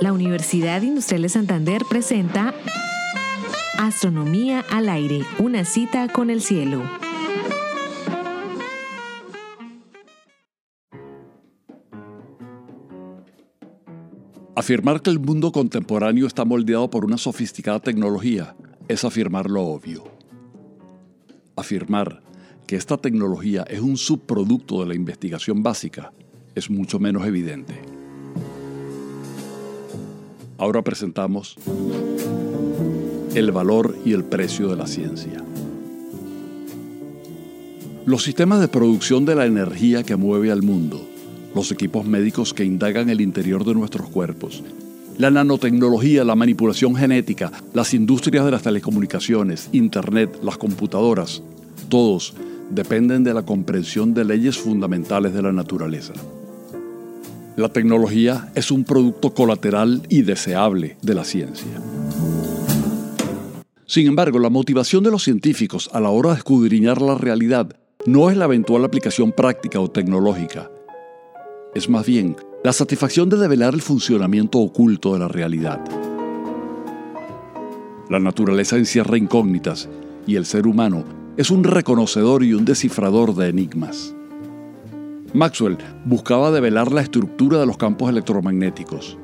La Universidad Industrial de Santander presenta Astronomía al aire, una cita con el cielo. Afirmar que el mundo contemporáneo está moldeado por una sofisticada tecnología es afirmar lo obvio. Afirmar que esta tecnología es un subproducto de la investigación básica es mucho menos evidente. Ahora presentamos el valor y el precio de la ciencia. Los sistemas de producción de la energía que mueve al mundo los equipos médicos que indagan el interior de nuestros cuerpos, la nanotecnología, la manipulación genética, las industrias de las telecomunicaciones, Internet, las computadoras, todos dependen de la comprensión de leyes fundamentales de la naturaleza. La tecnología es un producto colateral y deseable de la ciencia. Sin embargo, la motivación de los científicos a la hora de escudriñar la realidad no es la eventual aplicación práctica o tecnológica, es más bien la satisfacción de develar el funcionamiento oculto de la realidad. La naturaleza encierra incógnitas y el ser humano es un reconocedor y un descifrador de enigmas. Maxwell buscaba develar la estructura de los campos electromagnéticos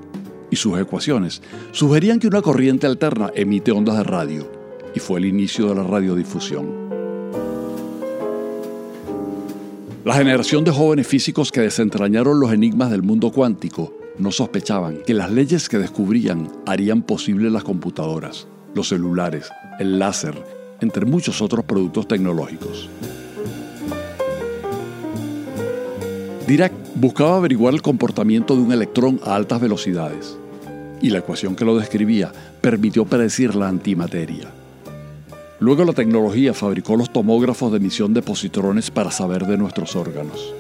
y sus ecuaciones sugerían que una corriente alterna emite ondas de radio y fue el inicio de la radiodifusión. La generación de jóvenes físicos que desentrañaron los enigmas del mundo cuántico no sospechaban que las leyes que descubrían harían posible las computadoras, los celulares, el láser, entre muchos otros productos tecnológicos. Dirac buscaba averiguar el comportamiento de un electrón a altas velocidades, y la ecuación que lo describía permitió predecir la antimateria. Luego la tecnología fabricó los tomógrafos de emisión de positrones para saber de nuestros órganos.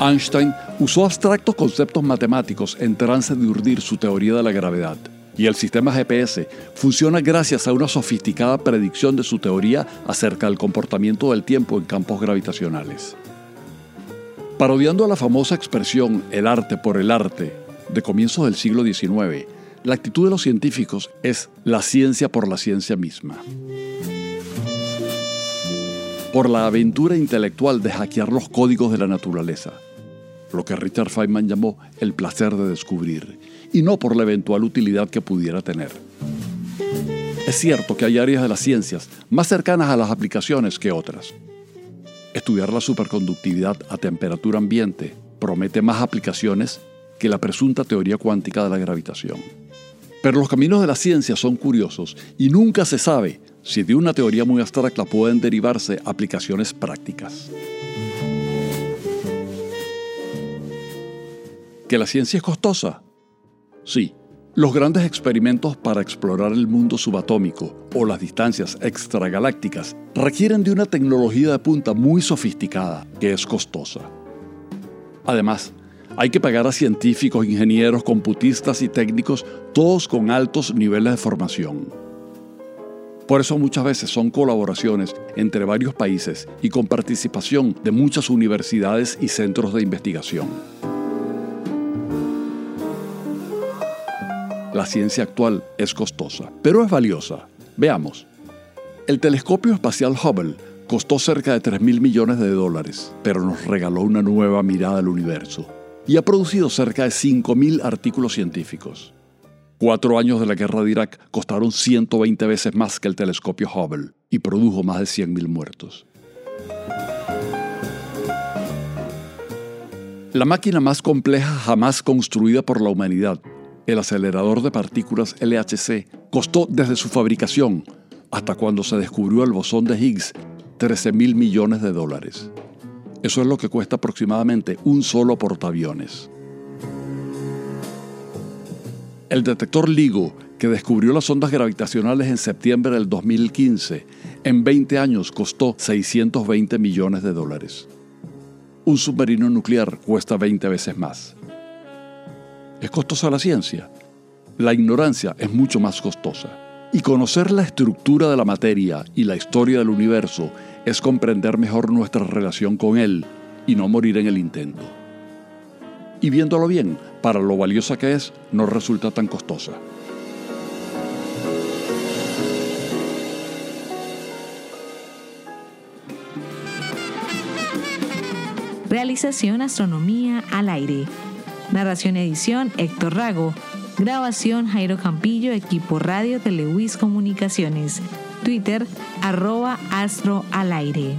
Einstein usó abstractos conceptos matemáticos en trance de urdir su teoría de la gravedad. Y el sistema GPS funciona gracias a una sofisticada predicción de su teoría acerca del comportamiento del tiempo en campos gravitacionales. Parodiando a la famosa expresión el arte por el arte de comienzos del siglo XIX, la actitud de los científicos es la ciencia por la ciencia misma. Por la aventura intelectual de hackear los códigos de la naturaleza, lo que Richard Feynman llamó el placer de descubrir, y no por la eventual utilidad que pudiera tener. Es cierto que hay áreas de las ciencias más cercanas a las aplicaciones que otras. Estudiar la superconductividad a temperatura ambiente promete más aplicaciones que la presunta teoría cuántica de la gravitación. Pero los caminos de la ciencia son curiosos y nunca se sabe si de una teoría muy abstracta pueden derivarse aplicaciones prácticas. ¿Que la ciencia es costosa? Sí. Los grandes experimentos para explorar el mundo subatómico o las distancias extragalácticas requieren de una tecnología de punta muy sofisticada que es costosa. Además, hay que pagar a científicos, ingenieros, computistas y técnicos, todos con altos niveles de formación. Por eso muchas veces son colaboraciones entre varios países y con participación de muchas universidades y centros de investigación. La ciencia actual es costosa, pero es valiosa. Veamos. El telescopio espacial Hubble costó cerca de 3 mil millones de dólares, pero nos regaló una nueva mirada al universo y ha producido cerca de 5.000 artículos científicos. Cuatro años de la guerra de Irak costaron 120 veces más que el telescopio Hubble y produjo más de 100.000 muertos. La máquina más compleja jamás construida por la humanidad, el acelerador de partículas LHC, costó desde su fabricación hasta cuando se descubrió el bosón de Higgs 13 mil millones de dólares. Eso es lo que cuesta aproximadamente un solo portaaviones. El detector LIGO, que descubrió las ondas gravitacionales en septiembre del 2015, en 20 años costó 620 millones de dólares. Un submarino nuclear cuesta 20 veces más. ¿Es costosa la ciencia? La ignorancia es mucho más costosa. Y conocer la estructura de la materia y la historia del universo es comprender mejor nuestra relación con Él y no morir en el intento. Y viéndolo bien, para lo valiosa que es, no resulta tan costosa. Realización Astronomía al aire. Narración edición Héctor Rago. Grabación Jairo Campillo, equipo Radio Telewis Comunicaciones. Twitter arroba astro al aire.